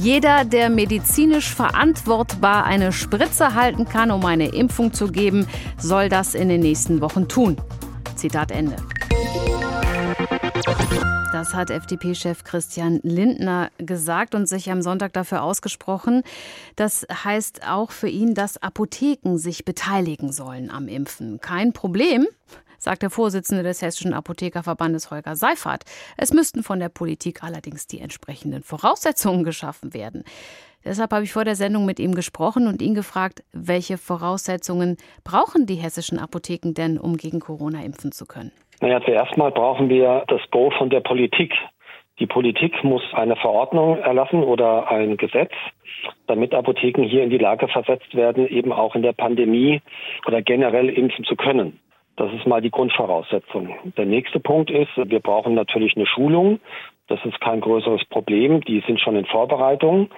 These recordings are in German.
Jeder, der medizinisch verantwortbar eine Spritze halten kann, um eine Impfung zu geben, soll das in den nächsten Wochen tun. Zitat Ende. Das hat FDP-Chef Christian Lindner gesagt und sich am Sonntag dafür ausgesprochen. Das heißt auch für ihn, dass Apotheken sich beteiligen sollen am Impfen. Kein Problem, sagt der Vorsitzende des Hessischen Apothekerverbandes Holger Seifert. Es müssten von der Politik allerdings die entsprechenden Voraussetzungen geschaffen werden. Deshalb habe ich vor der Sendung mit ihm gesprochen und ihn gefragt, welche Voraussetzungen brauchen die hessischen Apotheken denn, um gegen Corona impfen zu können? Naja, zuerst mal brauchen wir das Go von der Politik. Die Politik muss eine Verordnung erlassen oder ein Gesetz, damit Apotheken hier in die Lage versetzt werden, eben auch in der Pandemie oder generell impfen zu können. Das ist mal die Grundvoraussetzung. Der nächste Punkt ist, wir brauchen natürlich eine Schulung. Das ist kein größeres Problem. Die sind schon in Vorbereitung.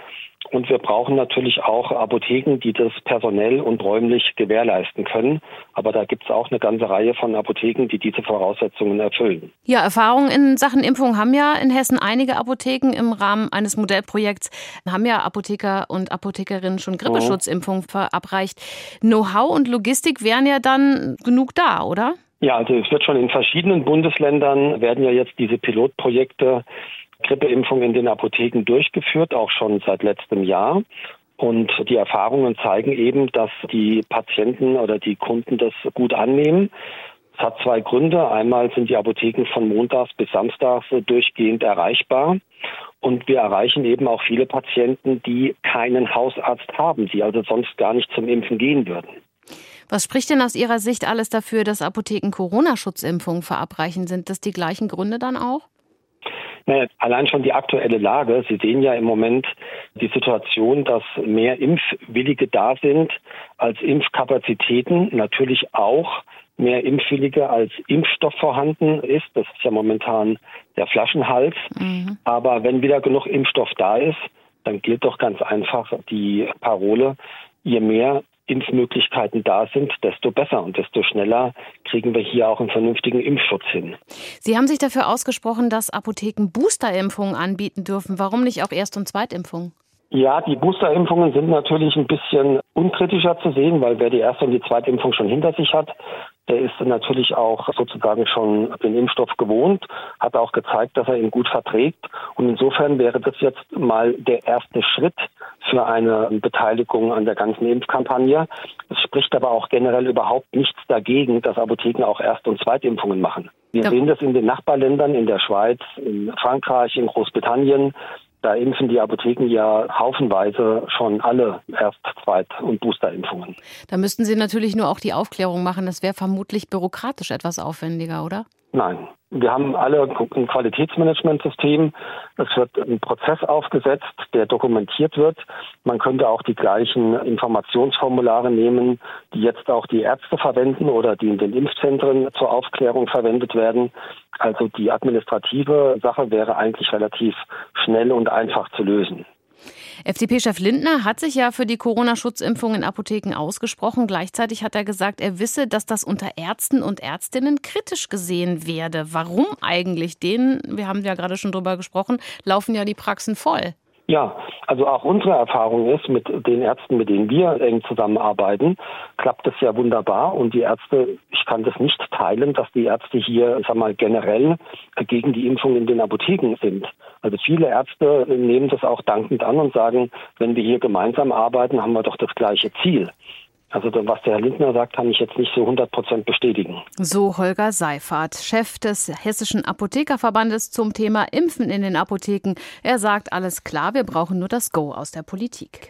Und wir brauchen natürlich auch Apotheken, die das personell und räumlich gewährleisten können. Aber da gibt es auch eine ganze Reihe von Apotheken, die diese Voraussetzungen erfüllen. Ja, Erfahrungen in Sachen Impfung haben ja in Hessen einige Apotheken im Rahmen eines Modellprojekts, haben ja Apotheker und Apothekerinnen schon Grippeschutzimpfungen verabreicht. Know-how und Logistik wären ja dann genug da, oder? Ja, also es wird schon in verschiedenen Bundesländern werden ja jetzt diese Pilotprojekte Grippeimpfung in den Apotheken durchgeführt, auch schon seit letztem Jahr. Und die Erfahrungen zeigen eben, dass die Patienten oder die Kunden das gut annehmen. Es hat zwei Gründe. Einmal sind die Apotheken von montags bis samstags durchgehend erreichbar. Und wir erreichen eben auch viele Patienten, die keinen Hausarzt haben, die also sonst gar nicht zum Impfen gehen würden. Was spricht denn aus Ihrer Sicht alles dafür, dass Apotheken Corona-Schutzimpfungen verabreichen? Sind das die gleichen Gründe dann auch? Naja, allein schon die aktuelle Lage. Sie sehen ja im Moment die Situation, dass mehr Impfwillige da sind als Impfkapazitäten. Natürlich auch mehr Impfwillige als Impfstoff vorhanden ist. Das ist ja momentan der Flaschenhals. Mhm. Aber wenn wieder genug Impfstoff da ist, dann gilt doch ganz einfach die Parole, je mehr Impfmöglichkeiten da sind, desto besser und desto schneller kriegen wir hier auch einen vernünftigen Impfschutz hin. Sie haben sich dafür ausgesprochen, dass Apotheken Boosterimpfungen anbieten dürfen. Warum nicht auch Erst- und Zweitimpfungen? Ja, die Boosterimpfungen sind natürlich ein bisschen unkritischer zu sehen, weil wer die erste und die zweite Impfung schon hinter sich hat, der ist natürlich auch sozusagen schon den Impfstoff gewohnt, hat auch gezeigt, dass er ihn gut verträgt. Und insofern wäre das jetzt mal der erste Schritt für eine Beteiligung an der ganzen Impfkampagne. Es spricht aber auch generell überhaupt nichts dagegen, dass Apotheken auch Erst- und Zweitimpfungen machen. Wir sehen das in den Nachbarländern, in der Schweiz, in Frankreich, in Großbritannien. Da impfen die Apotheken ja haufenweise schon alle Erst-, Zweit- und Boosterimpfungen. Da müssten Sie natürlich nur auch die Aufklärung machen. Das wäre vermutlich bürokratisch etwas aufwendiger, oder? Nein. Wir haben alle ein Qualitätsmanagementsystem. Es wird ein Prozess aufgesetzt, der dokumentiert wird. Man könnte auch die gleichen Informationsformulare nehmen, die jetzt auch die Ärzte verwenden oder die in den Impfzentren zur Aufklärung verwendet werden. Also die administrative Sache wäre eigentlich relativ schnell und einfach zu lösen. FDP-Chef Lindner hat sich ja für die Corona-Schutzimpfung in Apotheken ausgesprochen. Gleichzeitig hat er gesagt, er wisse, dass das unter Ärzten und Ärztinnen kritisch gesehen werde. Warum eigentlich? Denen, wir haben ja gerade schon drüber gesprochen, laufen ja die Praxen voll. Ja, also auch unsere Erfahrung ist mit den Ärzten, mit denen wir eng zusammenarbeiten, klappt es ja wunderbar und die Ärzte, ich kann das nicht teilen, dass die Ärzte hier, sag mal, generell gegen die Impfung in den Apotheken sind. Also viele Ärzte nehmen das auch dankend an und sagen, wenn wir hier gemeinsam arbeiten, haben wir doch das gleiche Ziel. Also was der Herr Lindner sagt, kann ich jetzt nicht so 100 Prozent bestätigen. So Holger Seifert, Chef des Hessischen Apothekerverbandes zum Thema Impfen in den Apotheken. Er sagt, alles klar, wir brauchen nur das Go aus der Politik.